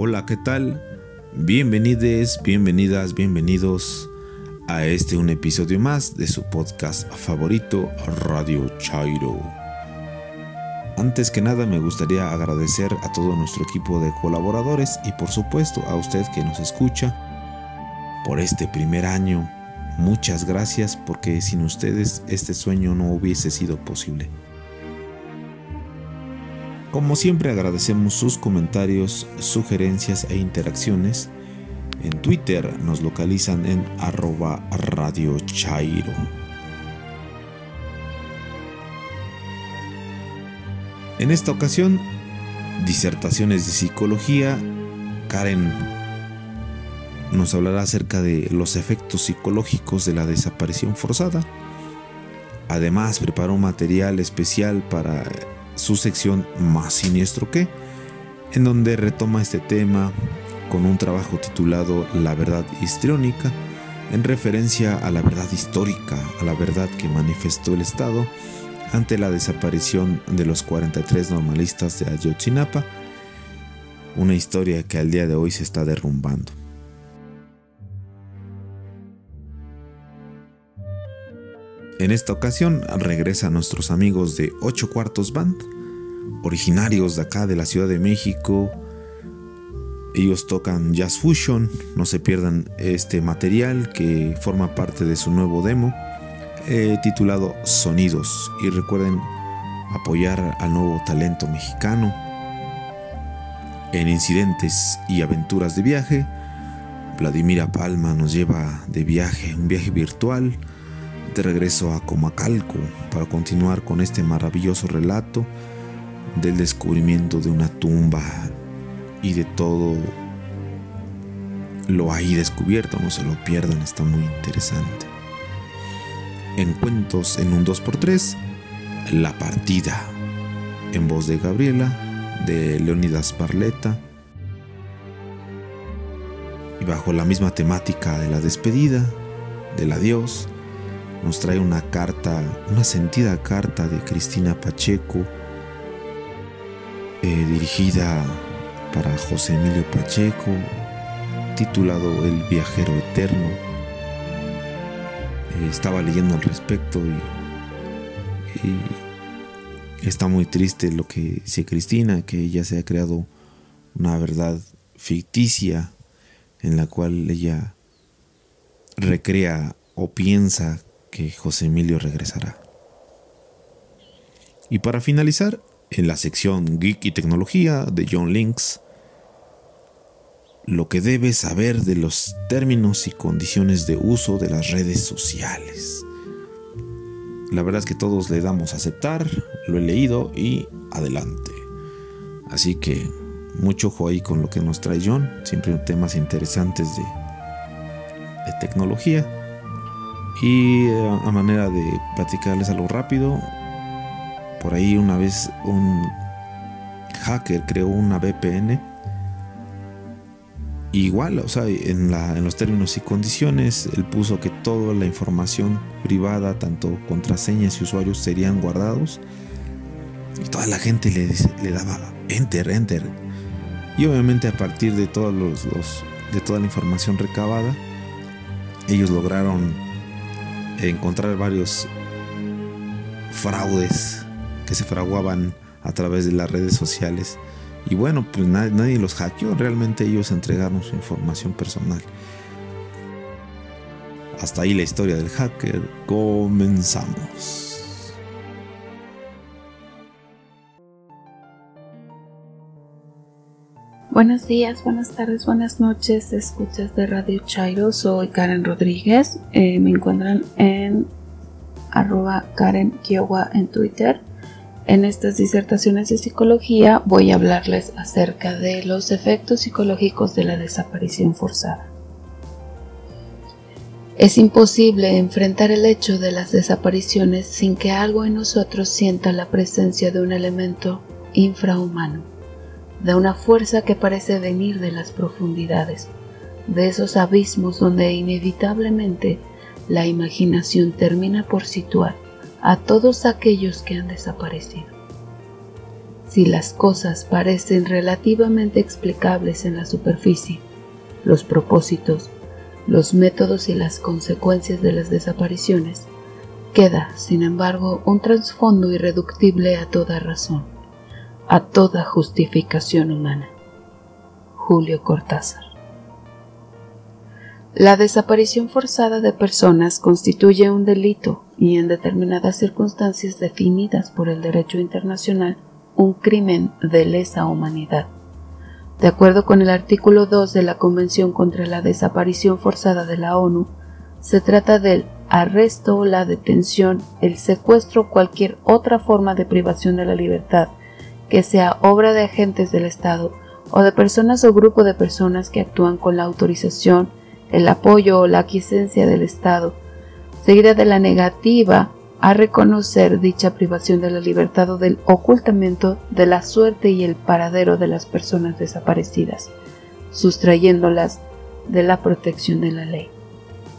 Hola, ¿qué tal? Bienvenides, bienvenidas, bienvenidos a este un episodio más de su podcast favorito Radio Chairo. Antes que nada me gustaría agradecer a todo nuestro equipo de colaboradores y por supuesto a usted que nos escucha por este primer año. Muchas gracias porque sin ustedes este sueño no hubiese sido posible. Como siempre agradecemos sus comentarios, sugerencias e interacciones. En Twitter nos localizan en arroba Radio Chairo. En esta ocasión, disertaciones de psicología, Karen nos hablará acerca de los efectos psicológicos de la desaparición forzada. Además, preparó material especial para su sección Más siniestro que, en donde retoma este tema con un trabajo titulado La verdad histriónica, en referencia a la verdad histórica, a la verdad que manifestó el Estado ante la desaparición de los 43 normalistas de Ayotzinapa, una historia que al día de hoy se está derrumbando. En esta ocasión regresan nuestros amigos de 8 Cuartos Band, originarios de acá de la Ciudad de México. Ellos tocan Jazz Fusion, no se pierdan este material que forma parte de su nuevo demo eh, titulado Sonidos. Y recuerden apoyar al nuevo talento mexicano en incidentes y aventuras de viaje. Vladimira Palma nos lleva de viaje, un viaje virtual de regreso a Comacalco para continuar con este maravilloso relato del descubrimiento de una tumba y de todo lo ahí descubierto, no se lo pierdan, está muy interesante. En cuentos en un 2x3, La partida, en voz de Gabriela, de Leonidas Parleta, y bajo la misma temática de la despedida, del adiós, nos trae una carta, una sentida carta de Cristina Pacheco, eh, dirigida para José Emilio Pacheco, titulado El viajero eterno. Eh, estaba leyendo al respecto y, y, está muy triste lo que dice Cristina, que ella se ha creado una verdad ficticia en la cual ella recrea o piensa que José Emilio regresará. Y para finalizar, en la sección Geek y Tecnología de John Links, lo que debes saber de los términos y condiciones de uso de las redes sociales. La verdad es que todos le damos a aceptar, lo he leído y adelante. Así que mucho ojo ahí con lo que nos trae John, siempre temas interesantes de, de tecnología. Y eh, a manera de platicarles algo rápido, por ahí una vez un hacker creó una VPN. Igual, o sea, en, en los términos y condiciones, él puso que toda la información privada, tanto contraseñas y usuarios, serían guardados. Y toda la gente le, le daba enter, enter. Y obviamente a partir de todos los, de toda la información recabada, ellos lograron encontrar varios fraudes que se fraguaban a través de las redes sociales. Y bueno, pues nadie, los hackeó, realmente ellos entregaron su información personal. Hasta ahí la historia del hacker. Comenzamos. Buenos días, buenas tardes, buenas noches, escuchas de Radio Chairo. Soy Karen Rodríguez. Eh, me encuentran en arroba Karen Kiowa en Twitter. En estas disertaciones de psicología voy a hablarles acerca de los efectos psicológicos de la desaparición forzada. Es imposible enfrentar el hecho de las desapariciones sin que algo en nosotros sienta la presencia de un elemento infrahumano de una fuerza que parece venir de las profundidades, de esos abismos donde inevitablemente la imaginación termina por situar a todos aquellos que han desaparecido. Si las cosas parecen relativamente explicables en la superficie, los propósitos, los métodos y las consecuencias de las desapariciones, queda, sin embargo, un trasfondo irreductible a toda razón, a toda justificación humana. Julio Cortázar La desaparición forzada de personas constituye un delito y en determinadas circunstancias definidas por el derecho internacional un crimen de lesa humanidad. De acuerdo con el artículo 2 de la Convención contra la Desaparición Forzada de la ONU, se trata del arresto, la detención, el secuestro o cualquier otra forma de privación de la libertad que sea obra de agentes del Estado o de personas o grupo de personas que actúan con la autorización, el apoyo o la aquiescencia del Estado, seguida de la negativa a reconocer dicha privación de la libertad o del ocultamiento de la suerte y el paradero de las personas desaparecidas, sustrayéndolas de la protección de la ley.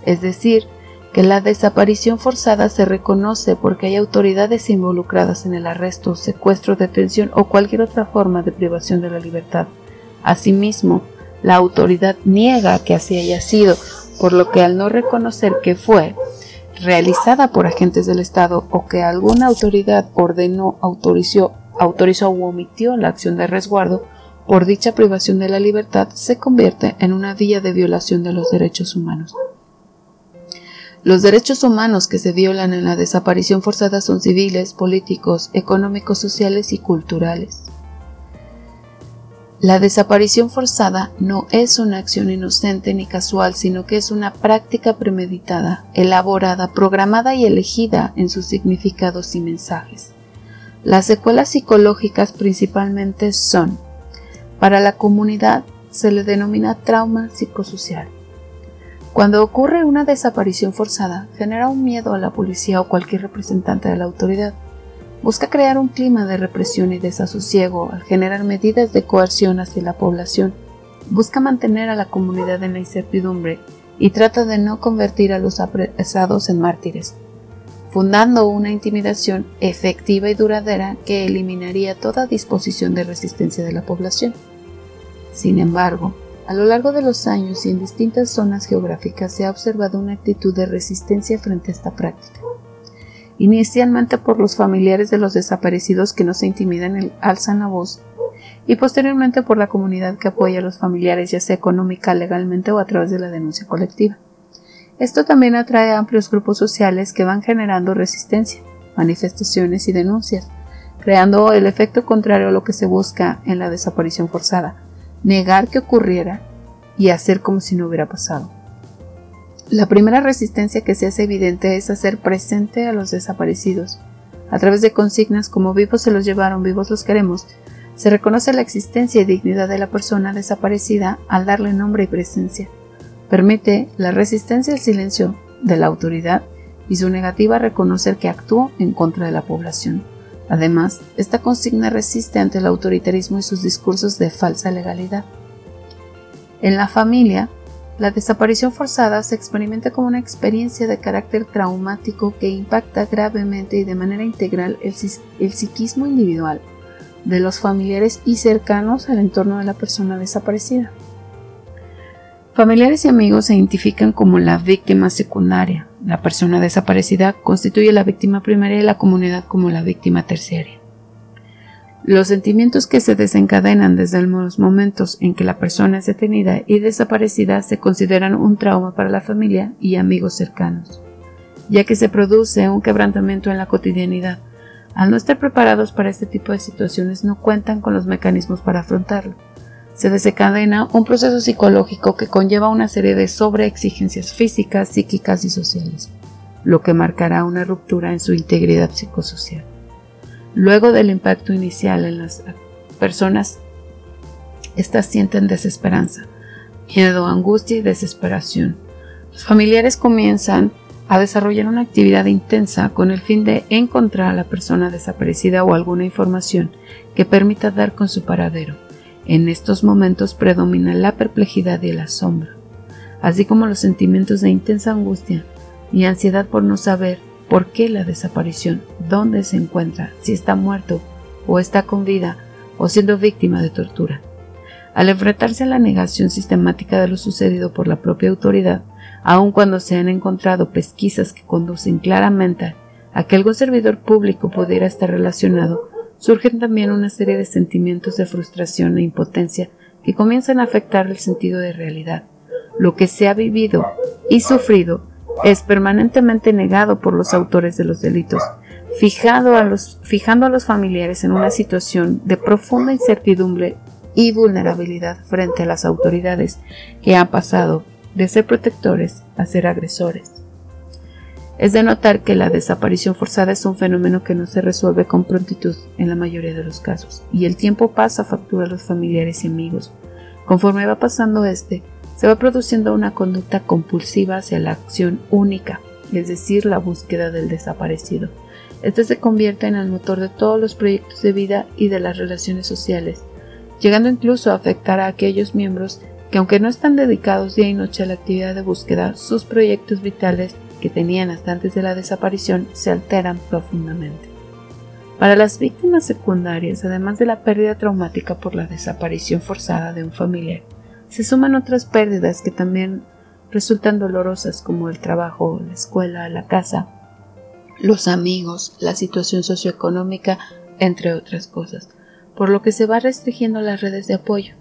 Es decir, que la desaparición forzada se reconoce porque hay autoridades involucradas en el arresto, secuestro, detención o cualquier otra forma de privación de la libertad. Asimismo, la autoridad niega que así haya sido, por lo que al no reconocer que fue, realizada por agentes del Estado o que alguna autoridad ordenó, autorizó, autorizó o omitió la acción de resguardo por dicha privación de la libertad, se convierte en una vía de violación de los derechos humanos. Los derechos humanos que se violan en la desaparición forzada son civiles, políticos, económicos, sociales y culturales. La desaparición forzada no es una acción inocente ni casual, sino que es una práctica premeditada, elaborada, programada y elegida en sus significados y mensajes. Las secuelas psicológicas principalmente son, para la comunidad se le denomina trauma psicosocial. Cuando ocurre una desaparición forzada, genera un miedo a la policía o cualquier representante de la autoridad busca crear un clima de represión y desasosiego al generar medidas de coerción hacia la población, busca mantener a la comunidad en la incertidumbre y trata de no convertir a los apresados en mártires, fundando una intimidación efectiva y duradera que eliminaría toda disposición de resistencia de la población. Sin embargo, a lo largo de los años y en distintas zonas geográficas se ha observado una actitud de resistencia frente a esta práctica inicialmente por los familiares de los desaparecidos que no se intimidan y alzan la voz, y posteriormente por la comunidad que apoya a los familiares, ya sea económica, legalmente o a través de la denuncia colectiva. Esto también atrae a amplios grupos sociales que van generando resistencia, manifestaciones y denuncias, creando el efecto contrario a lo que se busca en la desaparición forzada, negar que ocurriera y hacer como si no hubiera pasado. La primera resistencia que se hace evidente es hacer presente a los desaparecidos. A través de consignas como vivos se los llevaron, vivos los queremos, se reconoce la existencia y dignidad de la persona desaparecida al darle nombre y presencia. Permite la resistencia al silencio de la autoridad y su negativa a reconocer que actuó en contra de la población. Además, esta consigna resiste ante el autoritarismo y sus discursos de falsa legalidad. En la familia, la desaparición forzada se experimenta como una experiencia de carácter traumático que impacta gravemente y de manera integral el, psiquismo individual de los familiares y cercanos al entorno de la persona desaparecida. Familiares y amigos se identifican como la víctima secundaria. La persona desaparecida constituye la víctima primaria y la comunidad como la víctima terciaria. Los sentimientos que se desencadenan desde los momentos en que la persona es detenida y desaparecida se consideran un trauma para la familia y amigos cercanos, ya que se produce un quebrantamiento en la cotidianidad. Al no estar preparados para este tipo de situaciones no cuentan con los mecanismos para afrontarlo. Se desencadena un proceso psicológico que conlleva una serie de sobreexigencias físicas, psíquicas y sociales, lo que marcará una ruptura en su integridad psicosocial. Luego del impacto inicial en las personas, estas sienten desesperanza, miedo, angustia y desesperación. Los familiares comienzan a desarrollar una actividad intensa con el fin de encontrar a la persona desaparecida o alguna información que permita dar con su paradero. En estos momentos predomina la perplejidad y el asombro, así como los sentimientos de intensa angustia y ansiedad por no saber ¿Por qué la desaparición? ¿Dónde se encuentra? ¿Si está muerto o está con vida o siendo víctima de tortura. Al enfrentarse a la negación sistemática de lo sucedido por la propia autoridad, aun cuando se han encontrado pesquisas que conducen claramente a que algún servidor público pudiera estar relacionado, surgen también una serie de sentimientos de frustración e impotencia que comienzan a afectar el sentido de realidad. Lo que se ha vivido y sufrido es permanentemente negado por los autores de los delitos, fijando a los, fijando a los familiares en una situación de profunda incertidumbre y vulnerabilidad frente a las autoridades que han pasado de ser protectores a ser agresores. Es de notar que la desaparición forzada es un fenómeno que no se resuelve con prontitud en la mayoría de los casos, y el tiempo pasa factura a los familiares y amigos. Conforme va pasando este, se va produciendo una conducta compulsiva hacia la acción única, es decir, la búsqueda del desaparecido. Este se convierte en el motor de todos los proyectos de vida y de las relaciones sociales, llegando incluso a afectar a aquellos miembros que aunque no están dedicados día y noche a la actividad de búsqueda, sus proyectos vitales que tenían hasta antes de la desaparición se alteran profundamente. Para las víctimas secundarias, además de la pérdida traumática por la desaparición forzada de un familiar, se suman otras pérdidas que también resultan dolorosas como el trabajo, la escuela, la casa, los amigos, la situación socioeconómica, entre otras cosas, por lo que se va restringiendo las redes de apoyo.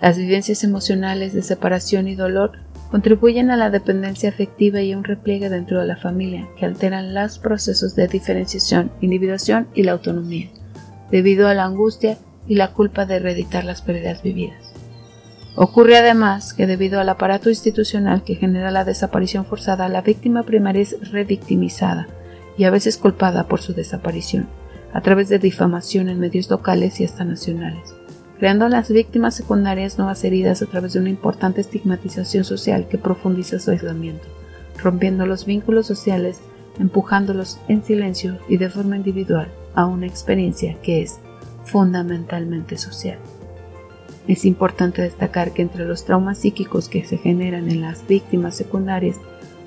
Las vivencias emocionales de separación y dolor contribuyen a la dependencia afectiva y a un repliegue dentro de la familia que alteran los procesos de diferenciación, individuación y la autonomía, debido a la angustia y la culpa de reeditar las pérdidas vividas. Ocurre además que debido al aparato institucional que genera la desaparición forzada, la víctima primaria es revictimizada y a veces culpada por su desaparición, a través de difamación en medios locales y hasta nacionales creando a las víctimas secundarias nuevas heridas a través de una importante estigmatización social que profundiza su aislamiento, rompiendo los vínculos sociales, empujándolos en silencio y de forma individual a una experiencia que es fundamentalmente social. Es importante destacar que entre los traumas psíquicos que se generan en las víctimas secundarias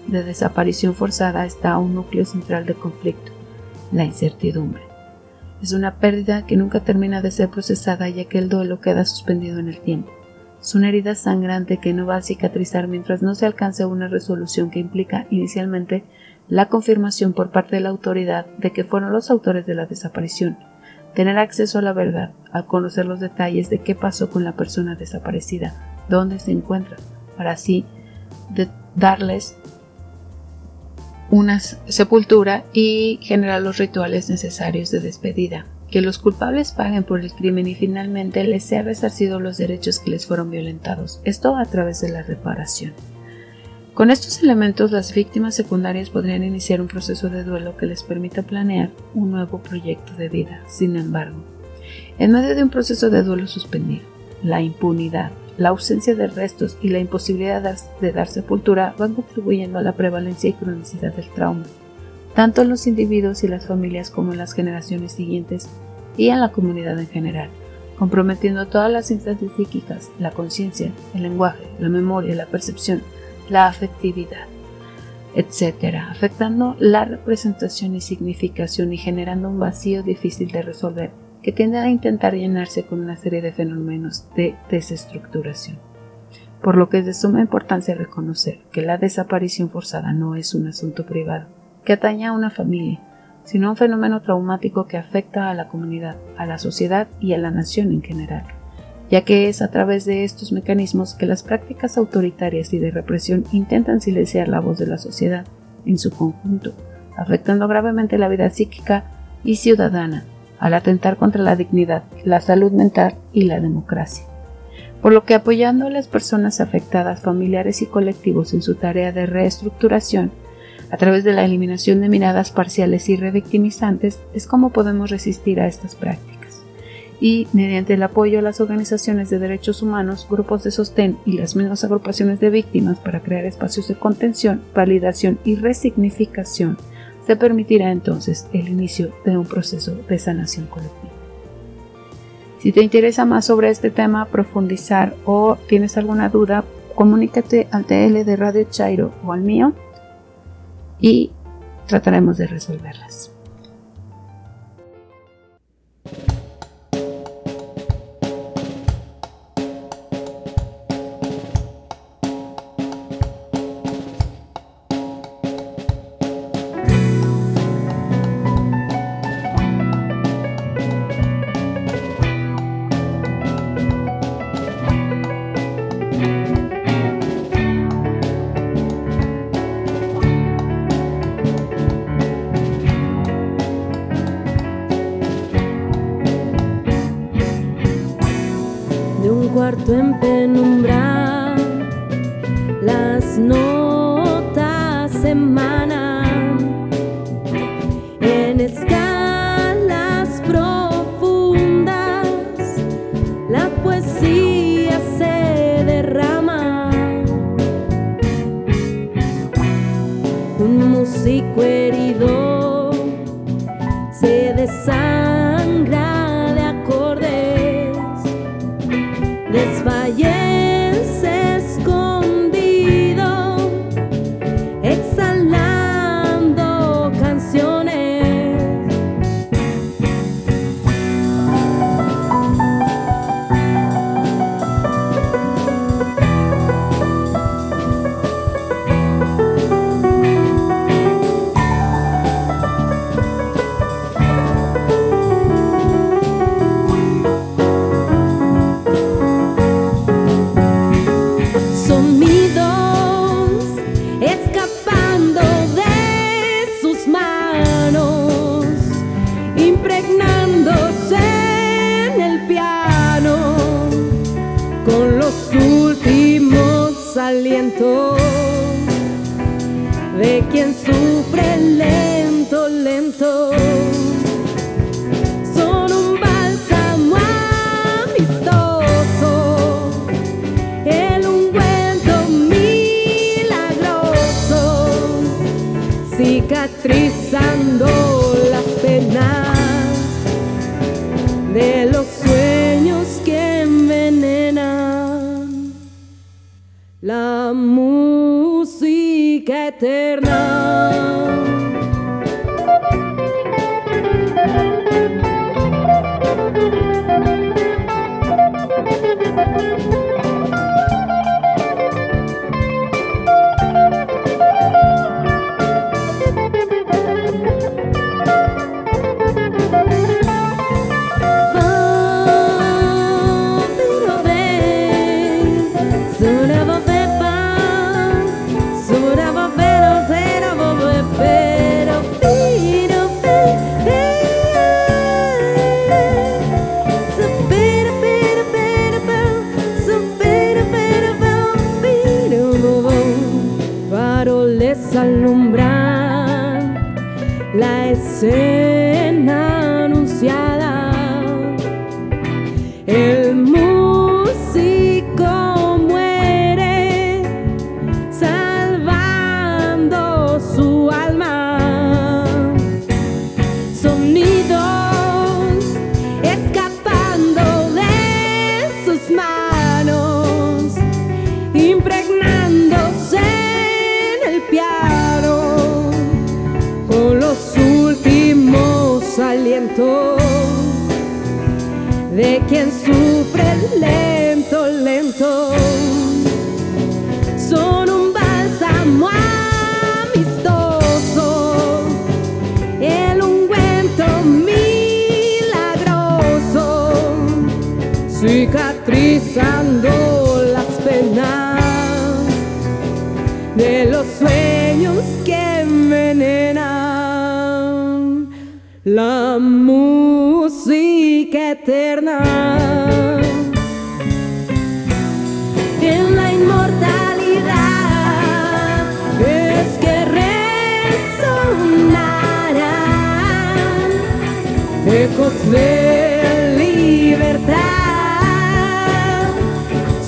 de desaparición forzada está un núcleo central de conflicto, la incertidumbre. Es una pérdida que nunca termina de ser procesada ya que el duelo queda suspendido en el tiempo. Es una herida sangrante que no va a cicatrizar mientras no se alcance una resolución que implica inicialmente la confirmación por parte de la autoridad de que fueron los autores de la desaparición, tener acceso a la verdad, al conocer los detalles de qué pasó con la persona desaparecida, dónde se encuentra, para así darles una sepultura y generar los rituales necesarios de despedida, que los culpables paguen por el crimen y finalmente les sea resarcido los derechos que les fueron violentados, esto a través de la reparación. Con estos elementos, las víctimas secundarias podrían iniciar un proceso de duelo que les permita planear un nuevo proyecto de vida. Sin embargo, en medio de un proceso de duelo suspendido, la impunidad, la ausencia de restos y la imposibilidad de dar sepultura van contribuyendo a la prevalencia y cronicidad del trauma, tanto en los individuos y las familias como en las generaciones siguientes y en la comunidad en general, comprometiendo todas las instancias psíquicas, la conciencia, el lenguaje, la memoria, la percepción, la afectividad, etc., afectando la representación y significación y generando un vacío difícil de resolver que tiende a intentar llenarse con una serie de fenómenos de desestructuración. Por lo que es de suma importancia reconocer que la desaparición forzada no es un asunto privado que atañe a una familia, sino un fenómeno traumático que afecta a la comunidad, a la sociedad y a la nación en general, ya que es a través de estos mecanismos que las prácticas autoritarias y de represión intentan silenciar la voz de la sociedad en su conjunto, afectando gravemente la vida psíquica y ciudadana al atentar contra la dignidad, la salud mental y la democracia. Por lo que apoyando a las personas afectadas, familiares y colectivos en su tarea de reestructuración, a través de la eliminación de miradas parciales y revictimizantes, es como podemos resistir a estas prácticas. Y, mediante el apoyo a las organizaciones de derechos humanos, grupos de sostén y las mismas agrupaciones de víctimas para crear espacios de contención, validación y resignificación, se permitirá entonces el inicio de un proceso de sanación colectiva. Si te interesa más sobre este tema, profundizar o tienes alguna duda, comunícate al TL de Radio Chairo o al mío y trataremos de resolverlas. cuarto en penumbra, las notas semana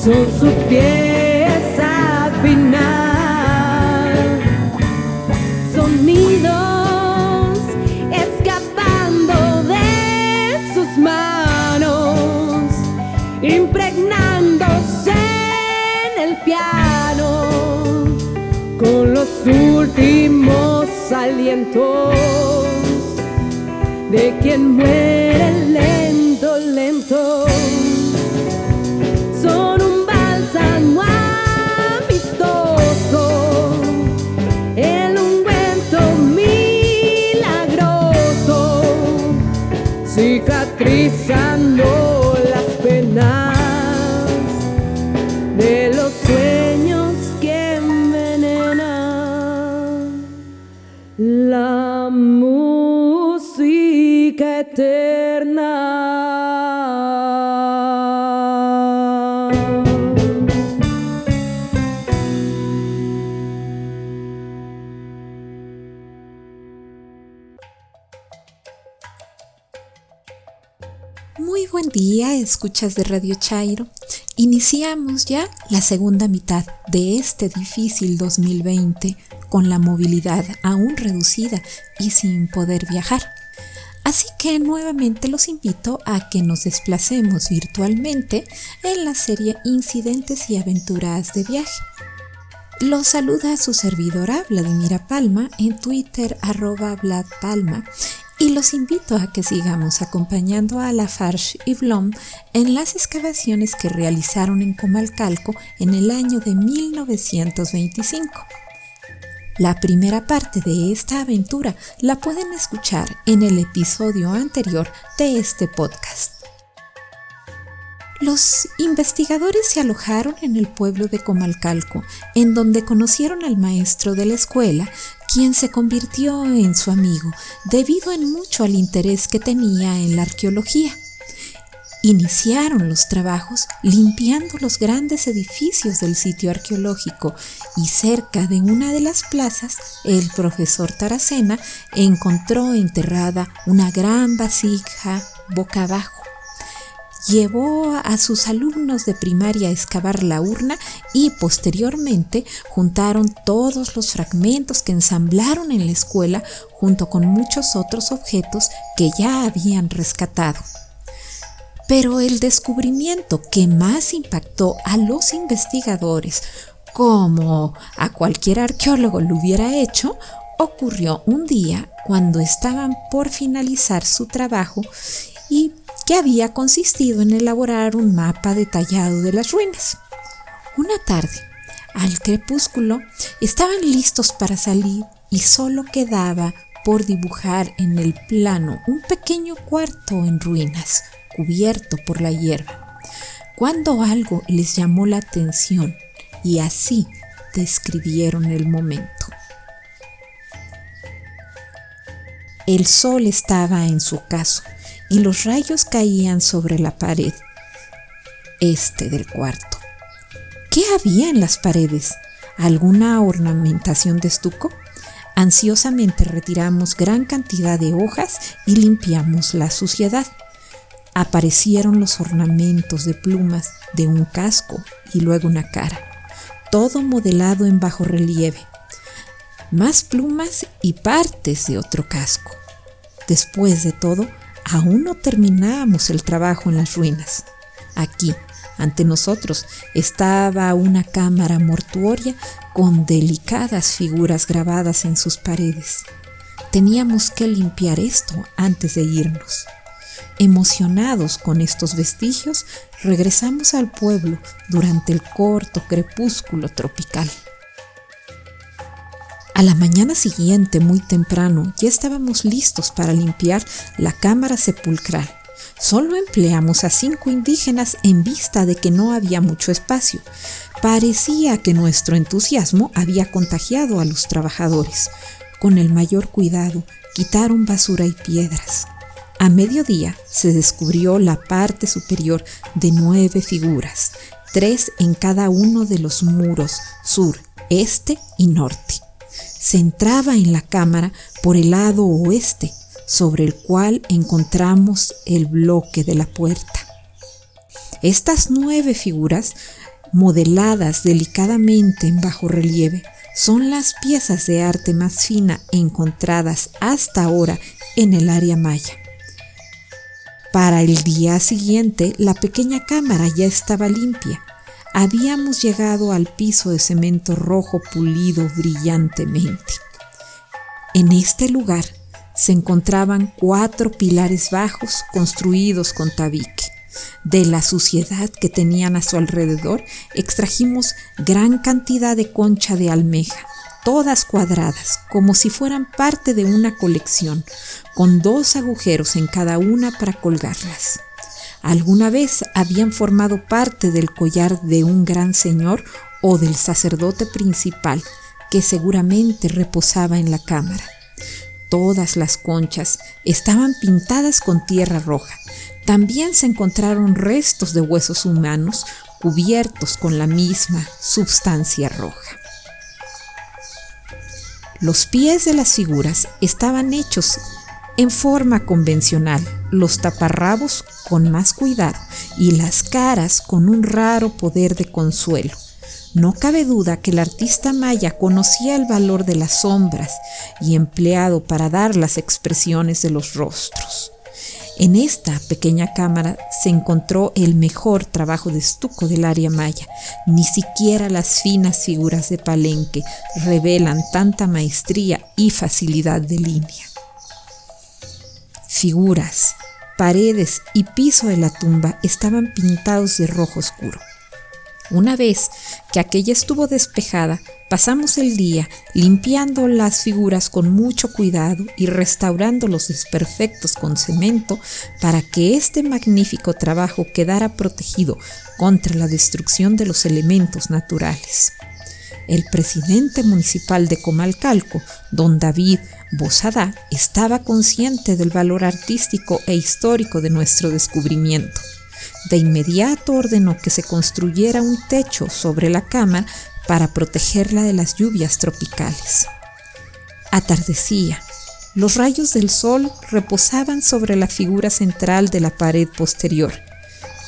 son su pieza final. Sonidos escapando de sus manos, impregnándose en el piano con los últimos alientos de quien muere. Escuchas de Radio Chairo. Iniciamos ya la segunda mitad de este difícil 2020 con la movilidad aún reducida y sin poder viajar. Así que nuevamente los invito a que nos desplacemos virtualmente en la serie Incidentes y Aventuras de Viaje. Los saluda su servidora Vladimira Palma en Twitter arroba Vlad Palma y los invito a que sigamos acompañando a Lafarge y Blom en las excavaciones que realizaron en Comalcalco en el año de 1925. La primera parte de esta aventura la pueden escuchar en el episodio anterior de este podcast. Los investigadores se alojaron en el pueblo de Comalcalco, en donde conocieron al maestro de la escuela, quien se convirtió en su amigo debido en mucho al interés que tenía en la arqueología. Iniciaron los trabajos limpiando los grandes edificios del sitio arqueológico y cerca de una de las plazas el profesor Taracena encontró enterrada una gran vasija boca abajo llevó a sus alumnos de primaria a excavar la urna y posteriormente juntaron todos los fragmentos que ensamblaron en la escuela junto con muchos otros objetos que ya habían rescatado. Pero el descubrimiento que más impactó a los investigadores, como a cualquier arqueólogo lo hubiera hecho, ocurrió un día cuando estaban por finalizar su trabajo y que había consistido en elaborar un mapa detallado de las ruinas. Una tarde, al crepúsculo, estaban listos para salir y solo quedaba por dibujar en el plano un pequeño cuarto en ruinas, cubierto por la hierba, cuando algo les llamó la atención y así describieron el momento. El sol estaba en su caso y los rayos caían sobre la pared este del cuarto. ¿Qué había en las paredes? ¿Alguna ornamentación de estuco? Ansiosamente retiramos gran cantidad de hojas y limpiamos la suciedad. Aparecieron los ornamentos de plumas de un casco y luego una cara, todo modelado en bajo relieve. Más plumas y partes de otro casco. Después de todo, aún no terminábamos el trabajo en las ruinas. Aquí, ante nosotros, estaba una cámara mortuoria con delicadas figuras grabadas en sus paredes. Teníamos que limpiar esto antes de irnos. Emocionados con estos vestigios, regresamos al pueblo durante el corto crepúsculo tropical. A la mañana siguiente, muy temprano, ya estábamos listos para limpiar la cámara sepulcral. Solo empleamos a cinco indígenas en vista de que no había mucho espacio. Parecía que nuestro entusiasmo había contagiado a los trabajadores. Con el mayor cuidado, quitaron basura y piedras. A mediodía se descubrió la parte superior de nueve figuras, tres en cada uno de los muros sur, este y norte se entraba en la cámara por el lado oeste, sobre el cual encontramos el bloque de la puerta. Estas nueve figuras, modeladas delicadamente en bajo relieve, son las piezas de arte más fina encontradas hasta ahora en el área maya. Para el día siguiente, la pequeña cámara ya estaba limpia habíamos llegado al piso de cemento rojo pulido brillantemente. En este lugar se encontraban cuatro pilares bajos construidos con tabique. De la suciedad que tenían a su alrededor, extrajimos gran cantidad de concha de almeja, todas cuadradas, como si fueran parte de una colección, con dos agujeros en cada una para colgarlas alguna vez habían formado parte del collar de un gran señor o del sacerdote principal que seguramente reposaba en la cámara. Todas las conchas estaban pintadas con tierra roja. También se encontraron restos de huesos humanos cubiertos con la misma sustancia roja. Los pies de las figuras estaban hechos en forma convencional, los taparrabos con más cuidado y las caras con un raro poder de consuelo. No cabe duda que el artista maya conocía el valor de las sombras y empleado para dar las expresiones de los rostros. En esta pequeña cámara se encontró el mejor trabajo de estuco del área maya. Ni siquiera las finas figuras de Palenque revelan tanta maestría y facilidad de línea. Figuras, paredes y piso de la tumba estaban pintados de rojo oscuro. Una vez que aquella estuvo despejada, pasamos el día limpiando las figuras con mucho cuidado y restaurando los desperfectos con cemento para que este magnífico trabajo quedara protegido contra la destrucción de los elementos naturales. El presidente municipal de Comalcalco, don David Bosada, estaba consciente del valor artístico e histórico de nuestro descubrimiento de inmediato ordenó que se construyera un techo sobre la cama para protegerla de las lluvias tropicales. Atardecía. Los rayos del sol reposaban sobre la figura central de la pared posterior,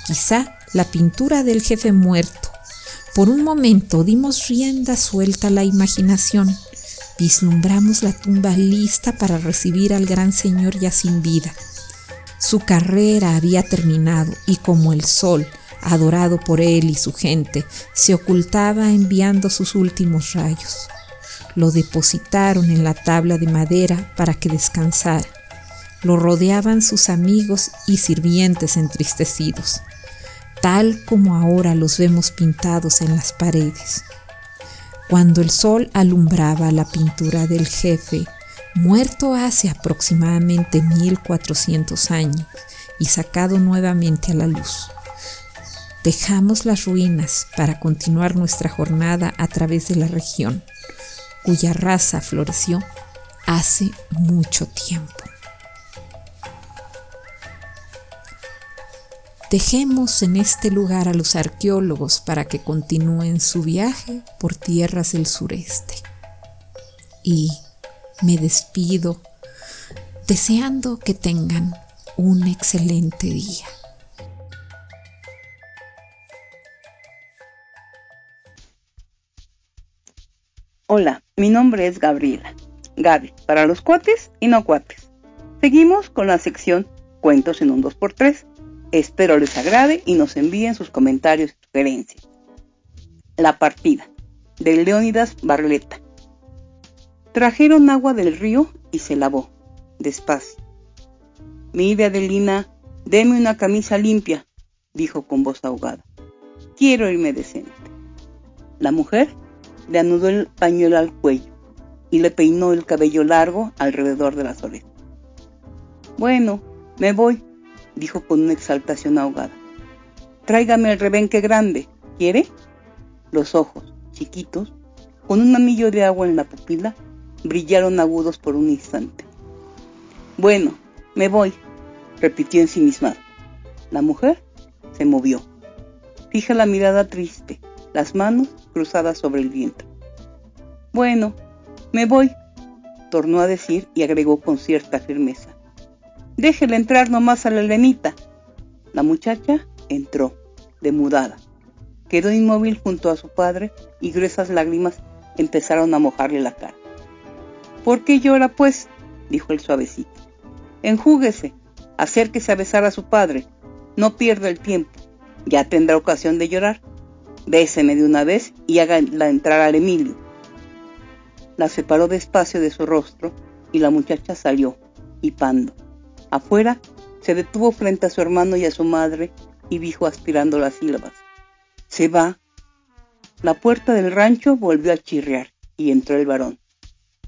quizá la pintura del jefe muerto. Por un momento dimos rienda suelta a la imaginación. Vislumbramos la tumba lista para recibir al gran señor ya sin vida. Su carrera había terminado y como el sol, adorado por él y su gente, se ocultaba enviando sus últimos rayos. Lo depositaron en la tabla de madera para que descansara. Lo rodeaban sus amigos y sirvientes entristecidos, tal como ahora los vemos pintados en las paredes. Cuando el sol alumbraba la pintura del jefe, muerto hace aproximadamente 1400 años y sacado nuevamente a la luz. Dejamos las ruinas para continuar nuestra jornada a través de la región, cuya raza floreció hace mucho tiempo. Dejemos en este lugar a los arqueólogos para que continúen su viaje por tierras del sureste. Y me despido deseando que tengan un excelente día. Hola, mi nombre es Gabriela. Gaby, para los cuates y no cuates. Seguimos con la sección Cuentos en un 2x3. Espero les agrade y nos envíen sus comentarios y sugerencias. La partida de Leónidas Barleta Trajeron agua del río y se lavó, despacio. Mire, Adelina, deme una camisa limpia, dijo con voz ahogada. Quiero irme decente. La mujer le anudó el pañuelo al cuello y le peinó el cabello largo alrededor de las orejas. Bueno, me voy, dijo con una exaltación ahogada. Tráigame el rebenque grande, ¿quiere? Los ojos, chiquitos, con un amillo de agua en la pupila, brillaron agudos por un instante. Bueno, me voy, repitió en sí misma. La mujer se movió. Fija la mirada triste, las manos cruzadas sobre el vientre. Bueno, me voy, tornó a decir y agregó con cierta firmeza. Déjela entrar nomás a la Elenita. La muchacha entró, demudada. Quedó inmóvil junto a su padre y gruesas lágrimas empezaron a mojarle la cara. ¿Por qué llora, pues? dijo el suavecito. Enjúguese, acérquese a besar a su padre. No pierda el tiempo. Ya tendrá ocasión de llorar. Béseme de una vez y hágala entrar al Emilio. La separó despacio de su rostro y la muchacha salió, hipando. Afuera se detuvo frente a su hermano y a su madre y dijo aspirando las sílabas. Se va. La puerta del rancho volvió a chirriar y entró el varón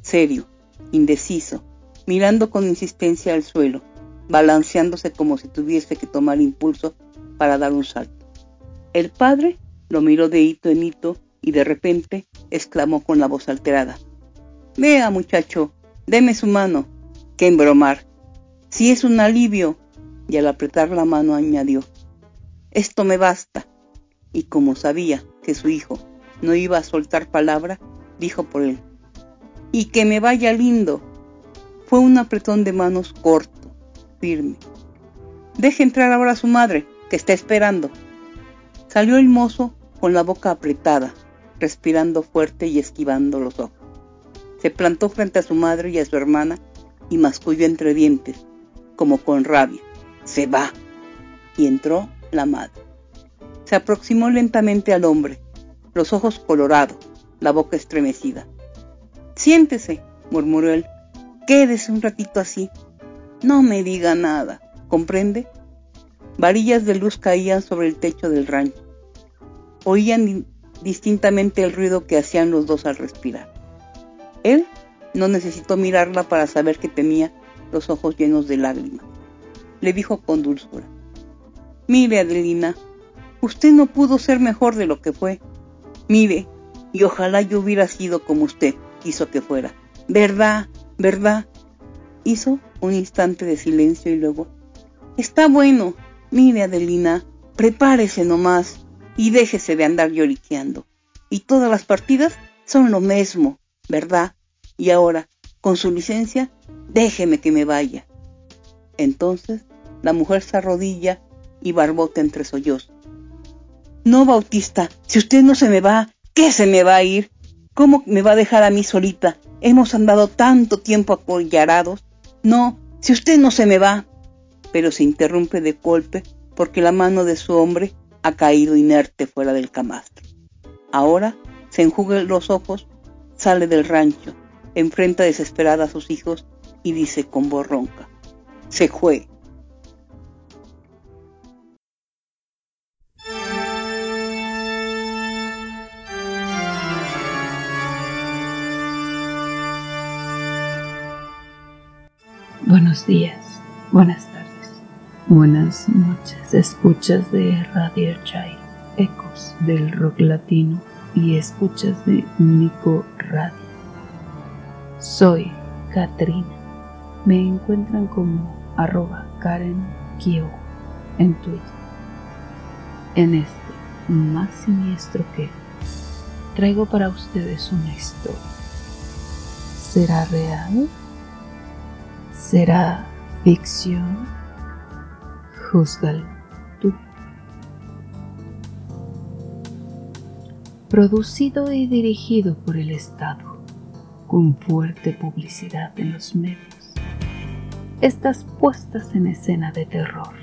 serio, indeciso, mirando con insistencia al suelo, balanceándose como si tuviese que tomar impulso para dar un salto. El padre lo miró de hito en hito y de repente exclamó con la voz alterada. Vea, muchacho, deme su mano. ¡Qué embromar! Si es un alivio. Y al apretar la mano añadió, Esto me basta. Y como sabía que su hijo no iba a soltar palabra, dijo por él, y que me vaya lindo. Fue un apretón de manos corto, firme. Deje entrar ahora a su madre, que está esperando. Salió el mozo con la boca apretada, respirando fuerte y esquivando los ojos. Se plantó frente a su madre y a su hermana y masculló entre dientes, como con rabia. Se va. Y entró la madre. Se aproximó lentamente al hombre, los ojos colorados, la boca estremecida. Siéntese, murmuró él. Quédese un ratito así. No me diga nada, ¿comprende? Varillas de luz caían sobre el techo del rancho. Oían distintamente el ruido que hacían los dos al respirar. Él no necesitó mirarla para saber que tenía los ojos llenos de lágrimas. Le dijo con dulzura, Mire, Adelina, usted no pudo ser mejor de lo que fue. Mire, y ojalá yo hubiera sido como usted quiso que fuera. ¿Verdad? ¿Verdad? Hizo un instante de silencio y luego, Está bueno. Mire, Adelina, prepárese nomás y déjese de andar lloriqueando. Y todas las partidas son lo mismo, ¿verdad? Y ahora, con su licencia, déjeme que me vaya. Entonces la mujer se arrodilla y barbota entre sollozos. No, Bautista, si usted no se me va, ¿qué se me va a ir? ¿Cómo me va a dejar a mí solita? Hemos andado tanto tiempo acollarados. No, si usted no se me va. Pero se interrumpe de golpe porque la mano de su hombre ha caído inerte fuera del camastro. Ahora se enjuga los ojos, sale del rancho, enfrenta desesperada a sus hijos y dice con voz ronca, se fue. Buenos días, buenas tardes, buenas noches, escuchas de Radio Chai, ecos del rock latino y escuchas de Nico Radio. Soy Katrina. Me encuentran como arroba Karen Kio en Twitter. En este más siniestro que traigo para ustedes una historia. ¿Será real? ¿Será ficción? Júzgalo tú. Producido y dirigido por el Estado, con fuerte publicidad en los medios. Estas puestas en escena de terror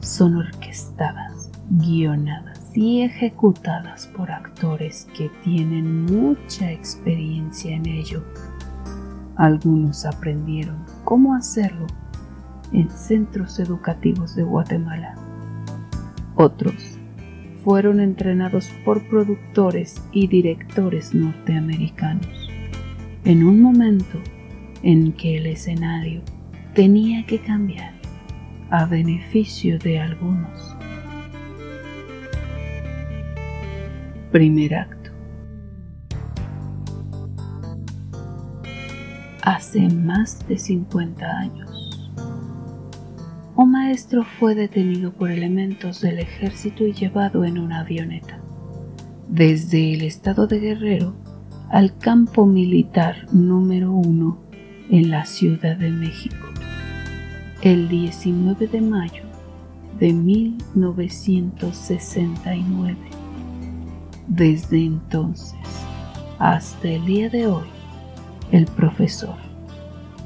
son orquestadas, guionadas y ejecutadas por actores que tienen mucha experiencia en ello. Algunos aprendieron cómo hacerlo en centros educativos de Guatemala. Otros fueron entrenados por productores y directores norteamericanos en un momento en que el escenario tenía que cambiar a beneficio de algunos. Primer acto. hace más de 50 años. Un maestro fue detenido por elementos del ejército y llevado en una avioneta desde el estado de Guerrero al campo militar número 1 en la Ciudad de México el 19 de mayo de 1969. Desde entonces hasta el día de hoy, el profesor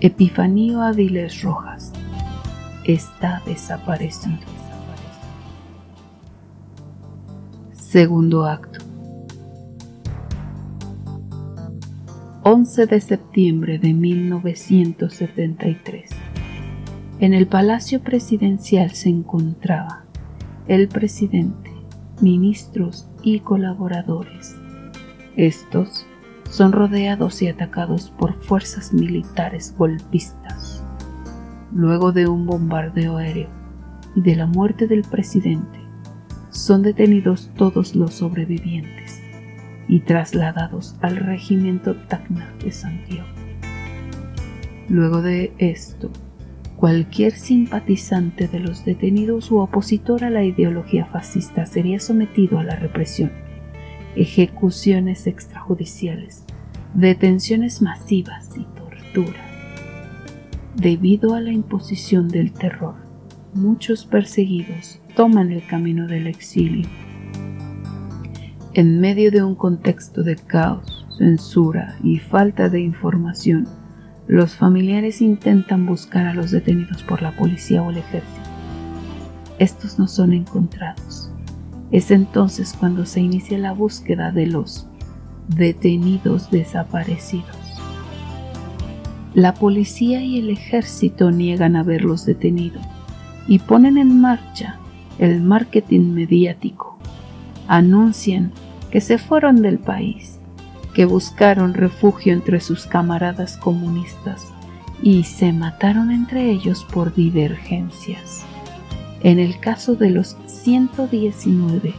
Epifanio Aviles Rojas está desaparecido. Segundo acto. 11 de septiembre de 1973. En el Palacio Presidencial se encontraba el presidente, ministros y colaboradores. Estos son rodeados y atacados por fuerzas militares golpistas. Luego de un bombardeo aéreo y de la muerte del presidente, son detenidos todos los sobrevivientes y trasladados al regimiento Tacna de Santiago. Luego de esto, cualquier simpatizante de los detenidos u opositor a la ideología fascista sería sometido a la represión ejecuciones extrajudiciales, detenciones masivas y tortura. Debido a la imposición del terror, muchos perseguidos toman el camino del exilio. En medio de un contexto de caos, censura y falta de información, los familiares intentan buscar a los detenidos por la policía o el ejército. Estos no son encontrados. Es entonces cuando se inicia la búsqueda de los detenidos desaparecidos. La policía y el ejército niegan haberlos detenido y ponen en marcha el marketing mediático. Anuncian que se fueron del país, que buscaron refugio entre sus camaradas comunistas y se mataron entre ellos por divergencias. En el caso de los 119,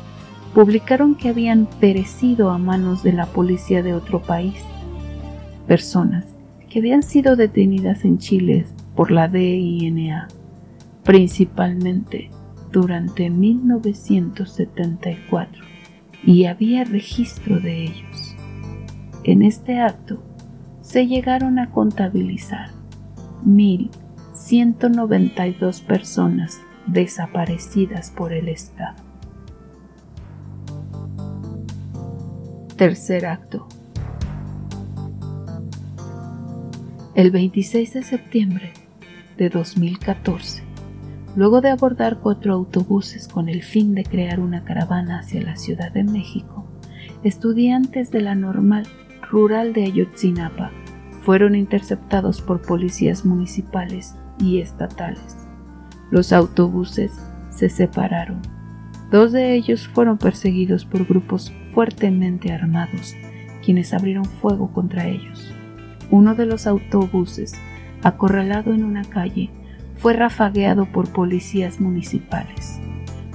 publicaron que habían perecido a manos de la policía de otro país, personas que habían sido detenidas en Chile por la DINA, principalmente durante 1974, y había registro de ellos. En este acto se llegaron a contabilizar 1.192 personas desaparecidas por el Estado. Tercer acto. El 26 de septiembre de 2014, luego de abordar cuatro autobuses con el fin de crear una caravana hacia la Ciudad de México, estudiantes de la normal rural de Ayotzinapa fueron interceptados por policías municipales y estatales. Los autobuses se separaron. Dos de ellos fueron perseguidos por grupos fuertemente armados, quienes abrieron fuego contra ellos. Uno de los autobuses, acorralado en una calle, fue rafagueado por policías municipales.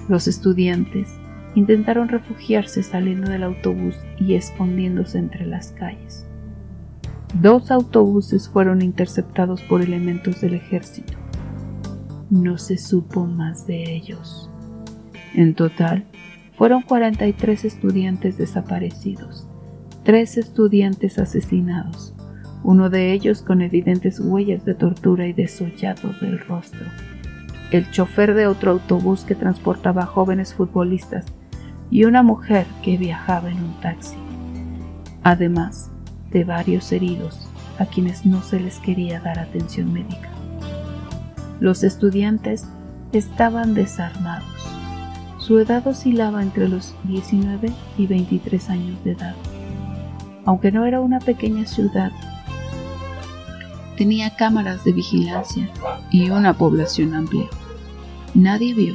Los estudiantes intentaron refugiarse saliendo del autobús y escondiéndose entre las calles. Dos autobuses fueron interceptados por elementos del ejército. No se supo más de ellos. En total, fueron 43 estudiantes desaparecidos, tres estudiantes asesinados, uno de ellos con evidentes huellas de tortura y desollado del rostro. El chofer de otro autobús que transportaba jóvenes futbolistas y una mujer que viajaba en un taxi. Además de varios heridos a quienes no se les quería dar atención médica. Los estudiantes estaban desarmados su edad oscilaba entre los 19 y 23 años de edad. Aunque no era una pequeña ciudad, tenía cámaras de vigilancia y una población amplia. Nadie vio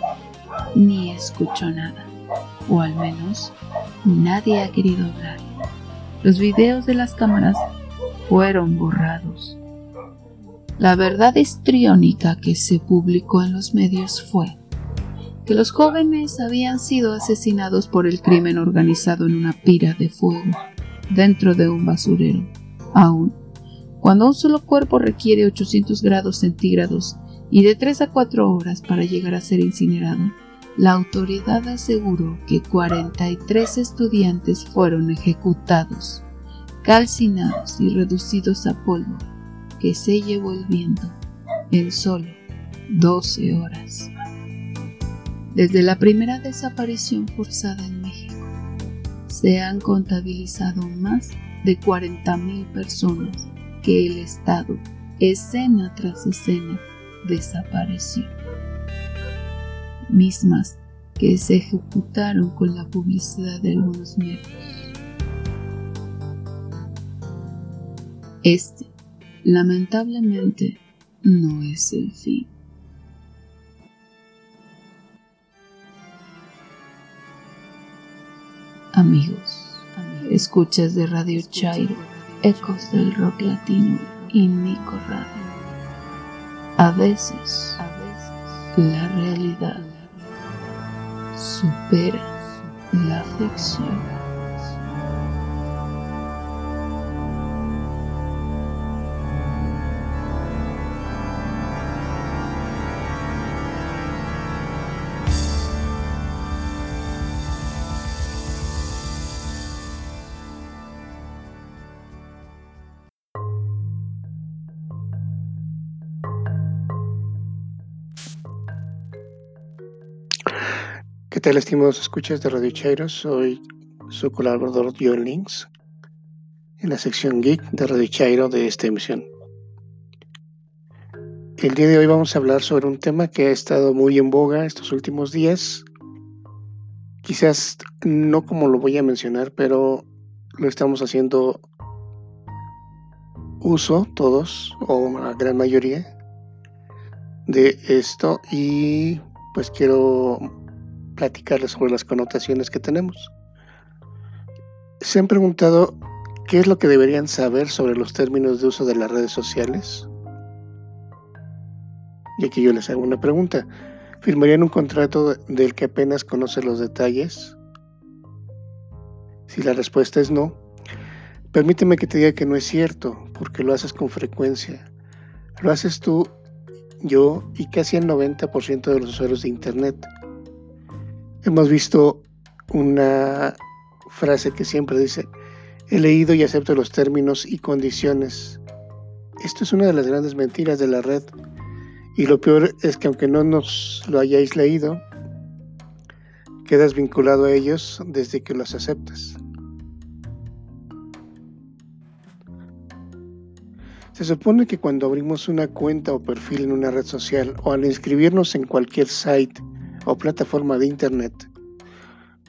ni escuchó nada, o al menos nadie ha querido hablar. Los videos de las cámaras fueron borrados. La verdad histriónica que se publicó en los medios fue que los jóvenes habían sido asesinados por el crimen organizado en una pira de fuego dentro de un basurero. Aún, cuando un solo cuerpo requiere 800 grados centígrados y de 3 a 4 horas para llegar a ser incinerado, la autoridad aseguró que 43 estudiantes fueron ejecutados, calcinados y reducidos a polvo que se llevó el viento en solo 12 horas. Desde la primera desaparición forzada en México, se han contabilizado más de 40.000 personas que el Estado, escena tras escena, desapareció. Mismas que se ejecutaron con la publicidad de algunos medios. Este, lamentablemente, no es el fin. Amigos, escuchas de Radio Chairo, ecos del rock latino y Nico Radio. A veces, la realidad supera la ficción. ¿Qué tal, estimados escuchas de Radio Chairo? Soy su colaborador Joel Links en la sección Geek de Radio Chairo de esta emisión. El día de hoy vamos a hablar sobre un tema que ha estado muy en boga estos últimos días. Quizás no como lo voy a mencionar, pero lo estamos haciendo uso todos o la gran mayoría de esto y pues quiero platicarles sobre las connotaciones que tenemos. ¿Se han preguntado qué es lo que deberían saber sobre los términos de uso de las redes sociales? Y aquí yo les hago una pregunta. ¿Firmarían un contrato del que apenas conoce los detalles? Si la respuesta es no, permíteme que te diga que no es cierto, porque lo haces con frecuencia. Lo haces tú, yo y casi el 90% de los usuarios de Internet. Hemos visto una frase que siempre dice, he leído y acepto los términos y condiciones. Esto es una de las grandes mentiras de la red. Y lo peor es que aunque no nos lo hayáis leído, quedas vinculado a ellos desde que los aceptas. Se supone que cuando abrimos una cuenta o perfil en una red social o al inscribirnos en cualquier site o plataforma de Internet.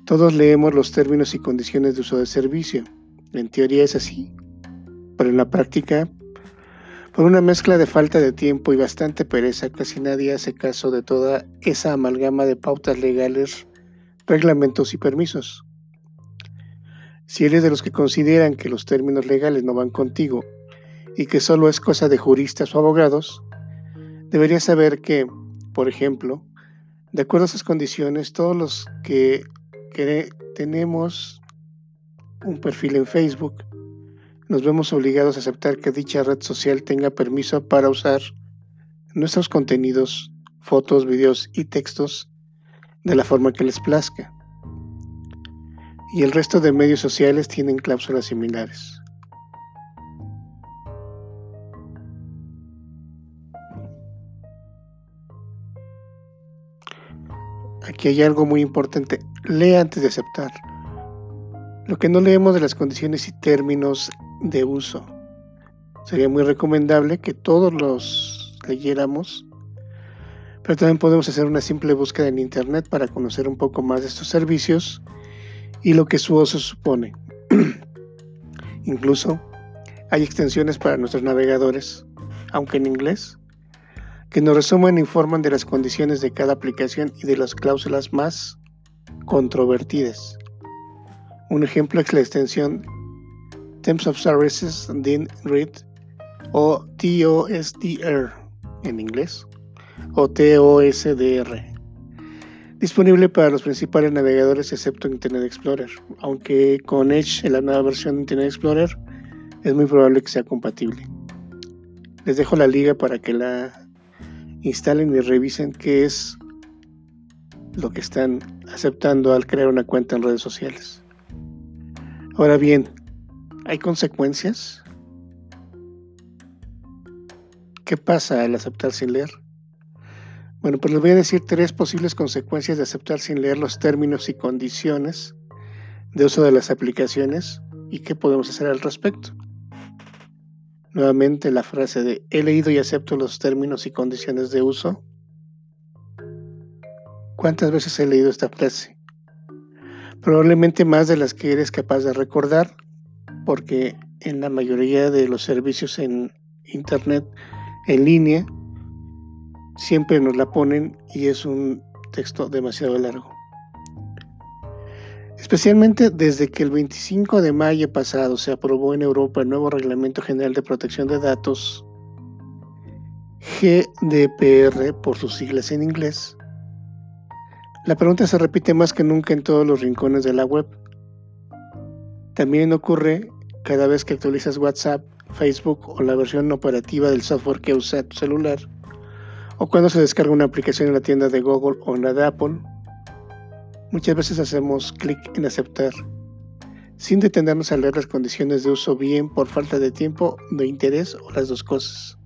Todos leemos los términos y condiciones de uso de servicio. En teoría es así, pero en la práctica, por una mezcla de falta de tiempo y bastante pereza, casi nadie hace caso de toda esa amalgama de pautas legales, reglamentos y permisos. Si eres de los que consideran que los términos legales no van contigo y que solo es cosa de juristas o abogados, deberías saber que, por ejemplo, de acuerdo a esas condiciones, todos los que, tenemos un perfil en Facebook, nos vemos obligados a aceptar que dicha red social tenga permiso para usar nuestros contenidos, fotos, videos y textos de la forma que les plazca. Y el resto de medios sociales tienen cláusulas similares. Aquí hay algo muy importante. Lee antes de aceptar. Lo que no leemos de las condiciones y términos de uso. Sería muy recomendable que todos los leyéramos, pero también podemos hacer una simple búsqueda en Internet para conocer un poco más de estos servicios y lo que su uso supone. Incluso hay extensiones para nuestros navegadores, aunque en inglés, que nos resumen e informan de las condiciones de cada aplicación y de las cláusulas más controvertidas. Un ejemplo es la extensión Terms of Services DIN Read o TOSDR en inglés o TOSDR disponible para los principales navegadores excepto Internet Explorer, aunque con Edge en la nueva versión de Internet Explorer es muy probable que sea compatible. Les dejo la liga para que la instalen y revisen qué es lo que están aceptando al crear una cuenta en redes sociales. Ahora bien, ¿hay consecuencias? ¿Qué pasa al aceptar sin leer? Bueno, pues les voy a decir tres posibles consecuencias de aceptar sin leer los términos y condiciones de uso de las aplicaciones y qué podemos hacer al respecto. Nuevamente la frase de he leído y acepto los términos y condiciones de uso. ¿Cuántas veces he leído esta frase? Probablemente más de las que eres capaz de recordar, porque en la mayoría de los servicios en Internet en línea siempre nos la ponen y es un texto demasiado largo especialmente desde que el 25 de mayo pasado se aprobó en Europa el nuevo Reglamento General de Protección de Datos, GDPR por sus siglas en inglés. La pregunta se repite más que nunca en todos los rincones de la web. También ocurre cada vez que actualizas WhatsApp, Facebook o la versión operativa del software que usa tu celular, o cuando se descarga una aplicación en la tienda de Google o en la de Apple, Muchas veces hacemos clic en aceptar, sin detenernos a leer las condiciones de uso bien por falta de tiempo, de interés o las dos cosas.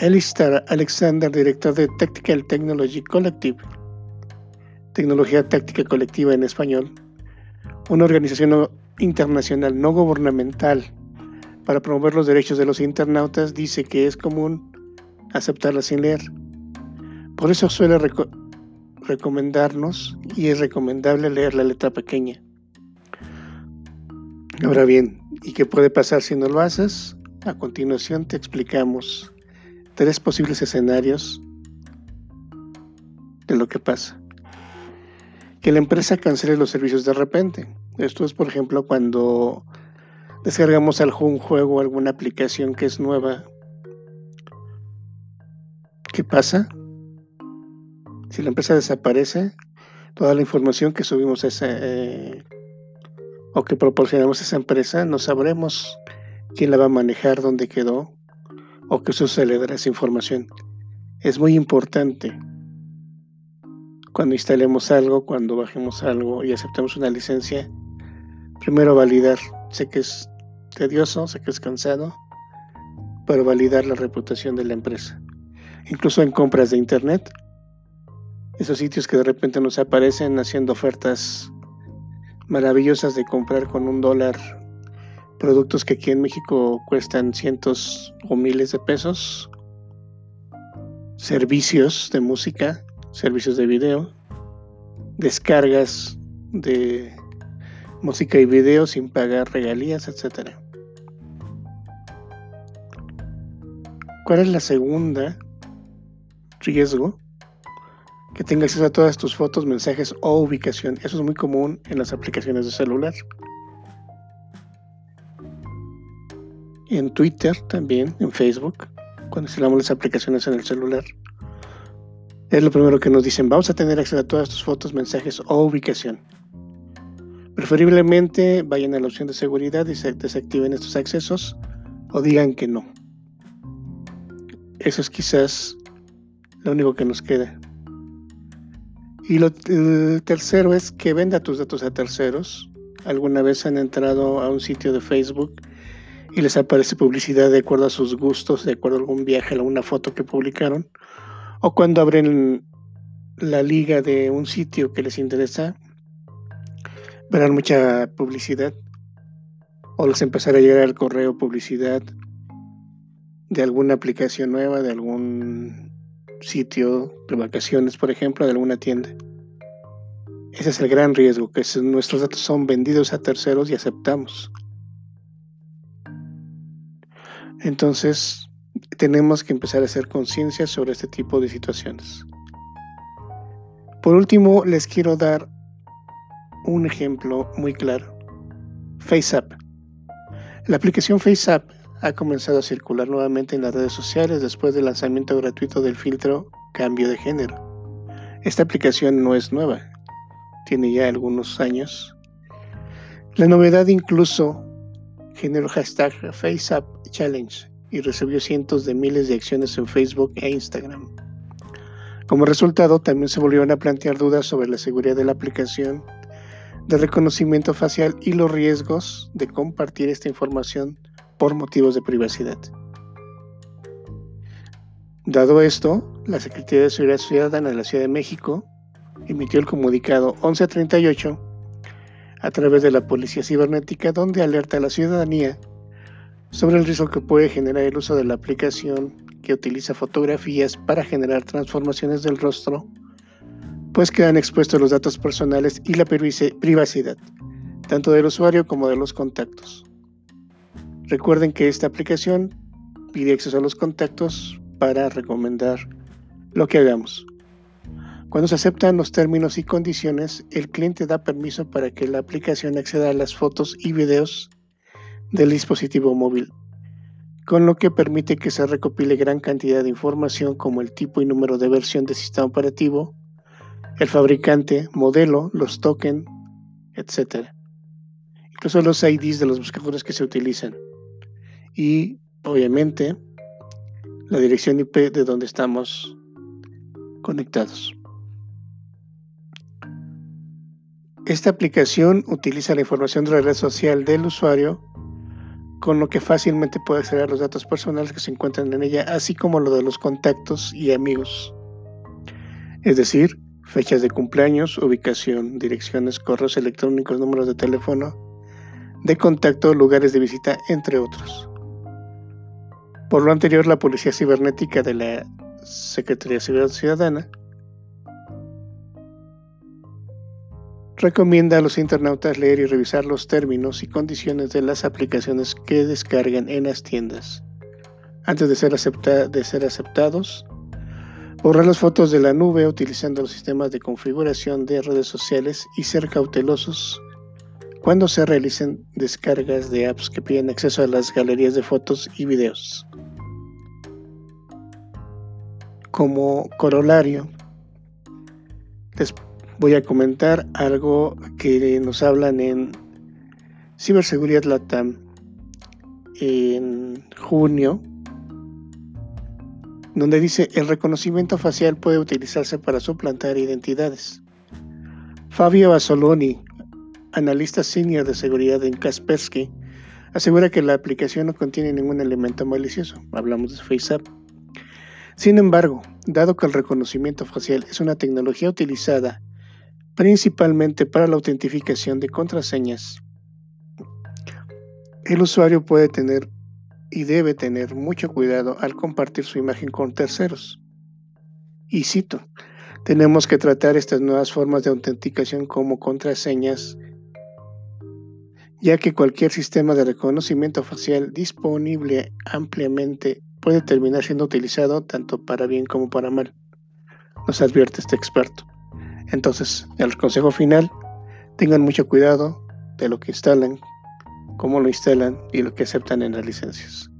Alistair Alexander, director de Tactical Technology Collective, Tecnología Táctica Colectiva en español, una organización internacional no gubernamental para promover los derechos de los internautas, dice que es común aceptarla sin leer. Por eso suele recomendarnos y es recomendable leer la letra pequeña. Ahora bien, ¿y qué puede pasar si no lo haces? A continuación te explicamos tres posibles escenarios de lo que pasa. Que la empresa cancele los servicios de repente. Esto es, por ejemplo, cuando descargamos algún juego o alguna aplicación que es nueva. ¿Qué pasa? Si la empresa desaparece, toda la información que subimos a eh, o que proporcionamos a esa empresa, no sabremos quién la va a manejar, dónde quedó o qué sucederá esa información. Es muy importante cuando instalemos algo, cuando bajemos algo y aceptemos una licencia, primero validar. Sé que es tedioso, sé que es cansado, pero validar la reputación de la empresa. Incluso en compras de internet, esos sitios que de repente nos aparecen haciendo ofertas maravillosas de comprar con un dólar productos que aquí en México cuestan cientos o miles de pesos, servicios de música, servicios de video, descargas de música y video sin pagar regalías, etc. ¿Cuál es la segunda riesgo? Que tenga acceso a todas tus fotos, mensajes o ubicación. Eso es muy común en las aplicaciones de celular. en Twitter también, en Facebook, cuando instalamos las aplicaciones en el celular. Es lo primero que nos dicen, vamos a tener acceso a todas tus fotos, mensajes o ubicación. Preferiblemente vayan a la opción de seguridad y se desactiven estos accesos o digan que no. Eso es quizás lo único que nos queda. Y lo tercero es que venda tus datos a terceros. ¿Alguna vez han entrado a un sitio de Facebook y les aparece publicidad de acuerdo a sus gustos, de acuerdo a algún viaje, a alguna foto que publicaron, o cuando abren la liga de un sitio que les interesa, verán mucha publicidad, o les empezará a llegar al correo publicidad de alguna aplicación nueva, de algún sitio de vacaciones, por ejemplo, de alguna tienda. Ese es el gran riesgo, que nuestros datos son vendidos a terceros y aceptamos. Entonces, tenemos que empezar a hacer conciencia sobre este tipo de situaciones. Por último, les quiero dar un ejemplo muy claro. FaceApp. La aplicación FaceApp ha comenzado a circular nuevamente en las redes sociales después del lanzamiento gratuito del filtro cambio de género. Esta aplicación no es nueva, tiene ya algunos años. La novedad incluso generó hashtag FaceApp Challenge y recibió cientos de miles de acciones en Facebook e Instagram. Como resultado, también se volvieron a plantear dudas sobre la seguridad de la aplicación de reconocimiento facial y los riesgos de compartir esta información por motivos de privacidad. Dado esto, la Secretaría de Seguridad Ciudadana de la Ciudad de México emitió el comunicado 1138 a través de la Policía Cibernética donde alerta a la ciudadanía sobre el riesgo que puede generar el uso de la aplicación que utiliza fotografías para generar transformaciones del rostro, pues quedan expuestos los datos personales y la privacidad, tanto del usuario como de los contactos. Recuerden que esta aplicación pide acceso a los contactos para recomendar lo que hagamos. Cuando se aceptan los términos y condiciones, el cliente da permiso para que la aplicación acceda a las fotos y videos del dispositivo móvil, con lo que permite que se recopile gran cantidad de información como el tipo y número de versión del sistema operativo, el fabricante, modelo, los tokens, etc. Incluso los IDs de los buscadores que se utilizan. Y, obviamente, la dirección IP de donde estamos conectados. Esta aplicación utiliza la información de la red social del usuario con lo que fácilmente puede acceder a los datos personales que se encuentran en ella, así como lo de los contactos y amigos. Es decir, fechas de cumpleaños, ubicación, direcciones, correos electrónicos, números de teléfono, de contacto, lugares de visita, entre otros. Por lo anterior, la Policía Cibernética de la Secretaría de Seguridad Ciudadana recomienda a los internautas leer y revisar los términos y condiciones de las aplicaciones que descargan en las tiendas antes de ser, aceptados. Borrar las fotos de la nube utilizando los sistemas de configuración de redes sociales y ser cautelosos cuando se realicen descargas de apps que piden acceso a las galerías de fotos y videos. Como corolario, les voy a comentar algo que nos hablan en Ciberseguridad Latam en junio, donde dice el reconocimiento facial puede utilizarse para suplantar identidades. Fabio Basoloni, analista senior de seguridad en Kaspersky, asegura que la aplicación no contiene ningún elemento malicioso. Hablamos de FaceApp. Sin embargo, dado que el reconocimiento facial es una tecnología utilizada principalmente para la autentificación de contraseñas, el usuario puede tener y debe tener mucho cuidado al compartir su imagen con terceros. Y cito, tenemos que tratar estas nuevas formas de autenticación como contraseñas ya que cualquier sistema de reconocimiento facial disponible ampliamente puede terminar siendo utilizado tanto para bien como para mal, nos advierte este experto. Entonces, el consejo final, tengan mucho cuidado de lo que instalan, cómo lo instalan y lo que aceptan en las licencias.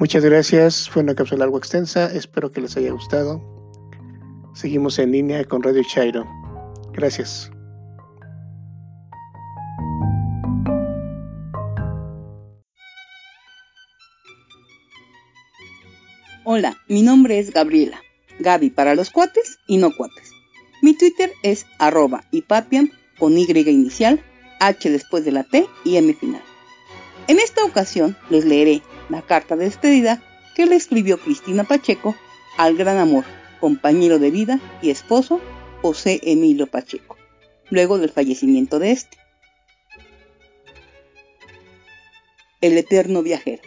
Muchas gracias, fue una cápsula algo extensa, espero que les haya gustado. Seguimos en línea con Radio Chairo. Gracias. Hola, mi nombre es Gabriela. Gaby para los cuates y no cuates. Mi Twitter es arroba con Y inicial, H después de la T y M final. En esta ocasión les leeré la carta de despedida que le escribió Cristina Pacheco al gran amor, compañero de vida y esposo José Emilio Pacheco, luego del fallecimiento de este. El eterno viajero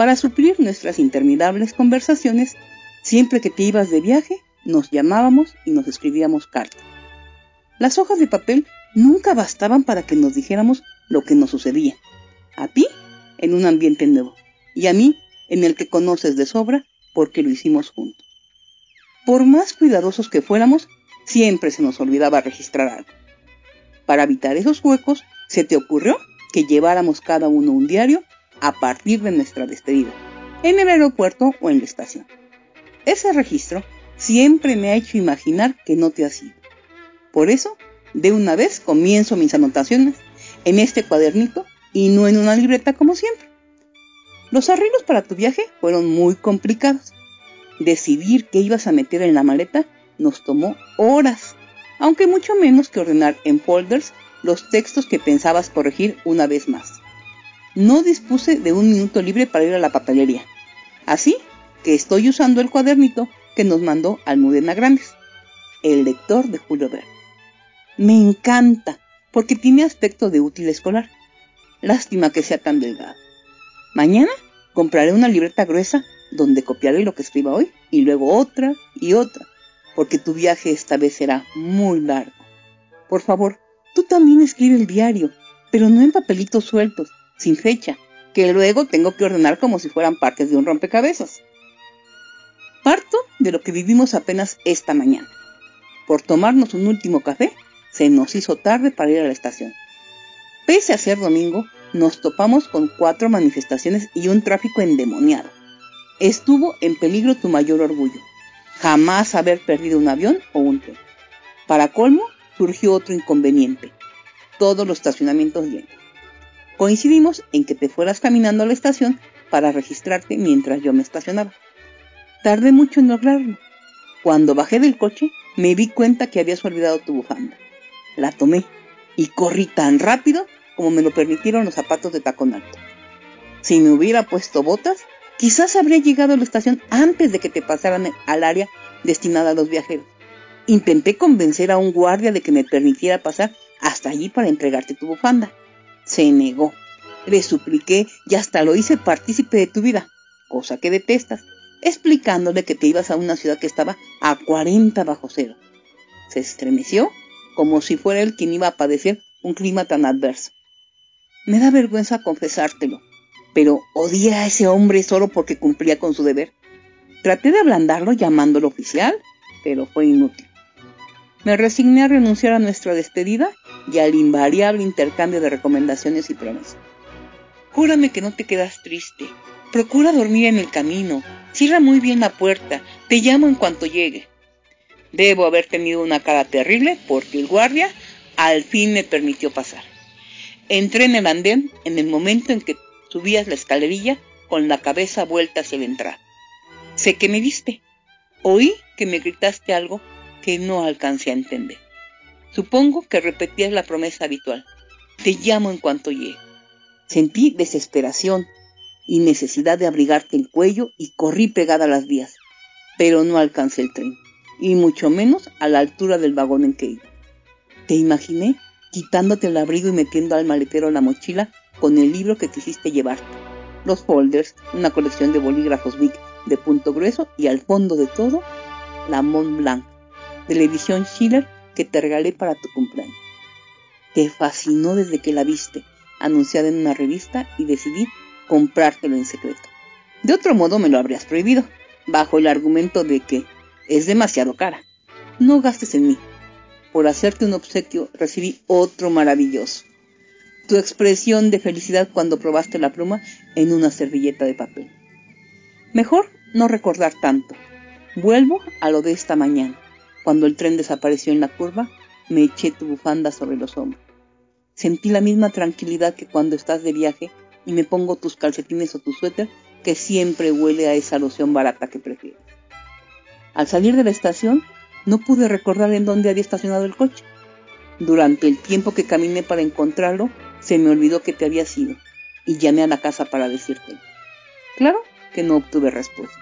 para suplir nuestras interminables conversaciones, siempre que te ibas de viaje, nos llamábamos y nos escribíamos cartas. Las hojas de papel nunca bastaban para que nos dijéramos lo que nos sucedía. A ti, en un ambiente nuevo, y a mí, en el que conoces de sobra, porque lo hicimos juntos. Por más cuidadosos que fuéramos, siempre se nos olvidaba registrar algo. Para evitar esos huecos, se te ocurrió que lleváramos cada uno un diario a partir de nuestra despedida, en el aeropuerto o en la estación. Ese registro siempre me ha hecho imaginar que no te has ido. Por eso, de una vez comienzo mis anotaciones en este cuadernito y no en una libreta como siempre. Los arreglos para tu viaje fueron muy complicados. Decidir qué ibas a meter en la maleta nos tomó horas, aunque mucho menos que ordenar en folders los textos que pensabas corregir una vez más no dispuse de un minuto libre para ir a la papelería. Así que estoy usando el cuadernito que nos mandó Almudena Grandes, el lector de Julio Verne. Me encanta porque tiene aspecto de útil escolar. Lástima que sea tan delgado. Mañana compraré una libreta gruesa donde copiaré lo que escriba hoy y luego otra y otra, porque tu viaje esta vez será muy largo. Por favor, tú también escribe el diario, pero no en papelitos sueltos, sin fecha, que luego tengo que ordenar como si fueran partes de un rompecabezas. Parto de lo que vivimos apenas esta mañana. Por tomarnos un último café, se nos hizo tarde para ir a la estación. Pese a ser domingo, nos topamos con cuatro manifestaciones y un tráfico endemoniado. Estuvo en peligro tu mayor orgullo, jamás haber perdido un avión o un tren. Para colmo, surgió otro inconveniente, todos los estacionamientos llenos. Coincidimos en que te fueras caminando a la estación para registrarte mientras yo me estacionaba. Tardé mucho en lograrlo. Cuando bajé del coche, me di cuenta que habías olvidado tu bufanda. La tomé y corrí tan rápido como me lo permitieron los zapatos de tacón alto. Si me hubiera puesto botas, quizás habría llegado a la estación antes de que te pasaran al área destinada a los viajeros. Intenté convencer a un guardia de que me permitiera pasar hasta allí para entregarte tu bufanda. Se negó. Le supliqué y hasta lo hice partícipe de tu vida, cosa que detestas, explicándole que te ibas a una ciudad que estaba a 40 bajo cero. Se estremeció como si fuera él quien iba a padecer un clima tan adverso. Me da vergüenza confesártelo, pero odié a ese hombre solo porque cumplía con su deber. Traté de ablandarlo llamándolo oficial, pero fue inútil. Me resigné a renunciar a nuestra despedida y al invariable intercambio de recomendaciones y promesas. Júrame que no te quedas triste. Procura dormir en el camino. Cierra muy bien la puerta. Te llamo en cuanto llegue. Debo haber tenido una cara terrible porque el guardia al fin me permitió pasar. Entré en el andén en el momento en que subías la escalerilla con la cabeza vuelta hacia la entrada. Sé que me viste. Oí que me gritaste algo que no alcancé a entender. Supongo que repetías la promesa habitual. Te llamo en cuanto llegue. Sentí desesperación y necesidad de abrigarte el cuello y corrí pegada a las vías, pero no alcancé el tren, y mucho menos a la altura del vagón en que iba. Te imaginé quitándote el abrigo y metiendo al maletero la mochila con el libro que quisiste llevarte, los folders, una colección de bolígrafos Bic de punto grueso y al fondo de todo, la Mont Blanc, de la edición Schiller que te regalé para tu cumpleaños. Te fascinó desde que la viste, anunciada en una revista, y decidí comprártelo en secreto. De otro modo me lo habrías prohibido, bajo el argumento de que es demasiado cara. No gastes en mí. Por hacerte un obsequio recibí otro maravilloso tu expresión de felicidad cuando probaste la pluma en una servilleta de papel. Mejor no recordar tanto. Vuelvo a lo de esta mañana. Cuando el tren desapareció en la curva, me eché tu bufanda sobre los hombros. Sentí la misma tranquilidad que cuando estás de viaje y me pongo tus calcetines o tu suéter, que siempre huele a esa loción barata que prefieres. Al salir de la estación, no pude recordar en dónde había estacionado el coche. Durante el tiempo que caminé para encontrarlo, se me olvidó que te había sido y llamé a la casa para decírtelo. Claro que no obtuve respuesta.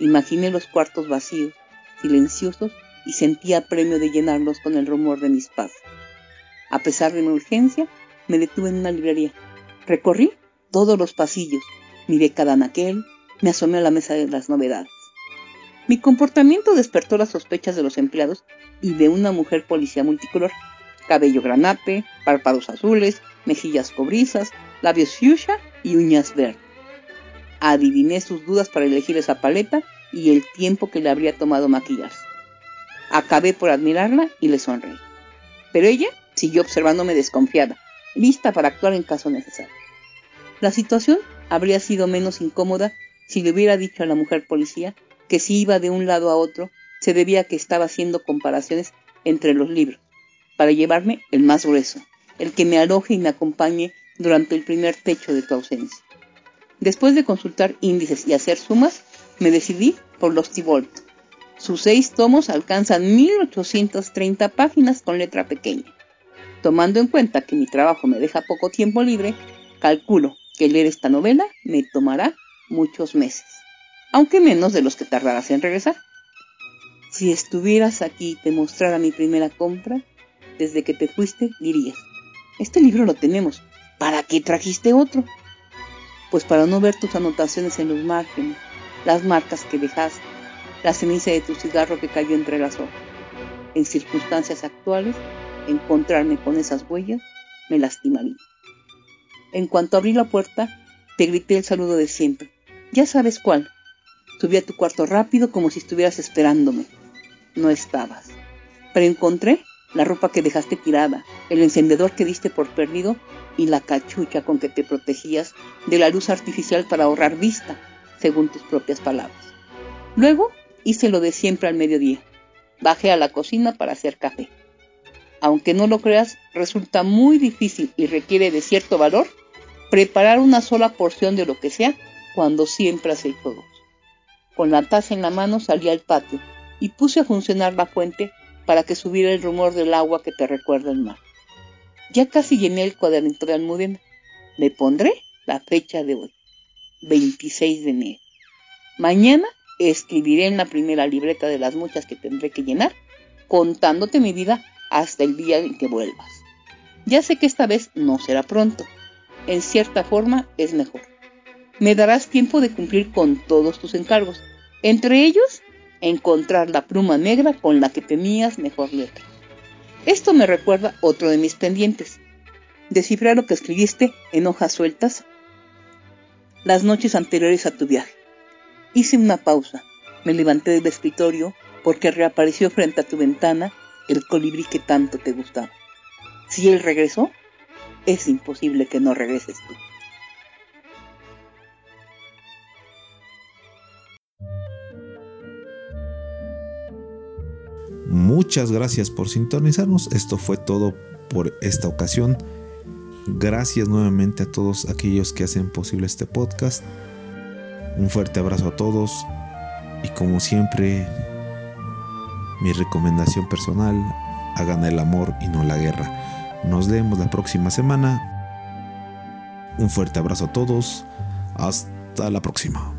Imaginé los cuartos vacíos, silenciosos y sentía premio de llenarlos con el rumor de mis pasos. A pesar de mi urgencia, me detuve en una librería. Recorrí todos los pasillos, miré cada anaquel, me asomé a la mesa de las novedades. Mi comportamiento despertó las sospechas de los empleados y de una mujer policía multicolor cabello granate, párpados azules, mejillas cobrizas, labios fuchsia y uñas verdes. Adiviné sus dudas para elegir esa paleta y el tiempo que le habría tomado maquillarse. Acabé por admirarla y le sonreí. Pero ella siguió observándome desconfiada, lista para actuar en caso necesario. La situación habría sido menos incómoda si le hubiera dicho a la mujer policía que si iba de un lado a otro se debía a que estaba haciendo comparaciones entre los libros para llevarme el más grueso, el que me aloje y me acompañe durante el primer techo de tu ausencia. Después de consultar índices y hacer sumas, me decidí por los Tibolt. Sus seis tomos alcanzan 1830 páginas con letra pequeña. Tomando en cuenta que mi trabajo me deja poco tiempo libre, calculo que leer esta novela me tomará muchos meses, aunque menos de los que tardarás en regresar. Si estuvieras aquí y te mostrara mi primera compra, desde que te fuiste, dirías, este libro lo tenemos, ¿para qué trajiste otro? Pues para no ver tus anotaciones en los márgenes, las marcas que dejaste, la ceniza de tu cigarro que cayó entre las hojas. En circunstancias actuales, encontrarme con esas huellas me lastimaría. En cuanto abrí la puerta, te grité el saludo de siempre. Ya sabes cuál. Subí a tu cuarto rápido como si estuvieras esperándome. No estabas. Pero encontré la ropa que dejaste tirada, el encendedor que diste por perdido y la cachucha con que te protegías de la luz artificial para ahorrar vista, según tus propias palabras. Luego hice lo de siempre al mediodía. Bajé a la cocina para hacer café. Aunque no lo creas, resulta muy difícil y requiere de cierto valor preparar una sola porción de lo que sea cuando siempre has hecho dos. Con la taza en la mano salí al patio y puse a funcionar la fuente para que subiera el rumor del agua que te recuerda el mar. Ya casi llené el cuadernito de Almudena. Le pondré la fecha de hoy, 26 de enero. Mañana Escribiré en la primera libreta de las muchas que tendré que llenar, contándote mi vida hasta el día en que vuelvas. Ya sé que esta vez no será pronto. En cierta forma es mejor. Me darás tiempo de cumplir con todos tus encargos, entre ellos encontrar la pluma negra con la que tenías mejor letra. Esto me recuerda otro de mis pendientes. Descifrar lo que escribiste en hojas sueltas las noches anteriores a tu viaje. Hice una pausa. Me levanté del escritorio porque reapareció frente a tu ventana el colibrí que tanto te gustaba. Si él regresó, es imposible que no regreses tú. Muchas gracias por sintonizarnos. Esto fue todo por esta ocasión. Gracias nuevamente a todos aquellos que hacen posible este podcast. Un fuerte abrazo a todos y como siempre mi recomendación personal, hagan el amor y no la guerra. Nos vemos la próxima semana. Un fuerte abrazo a todos. Hasta la próxima.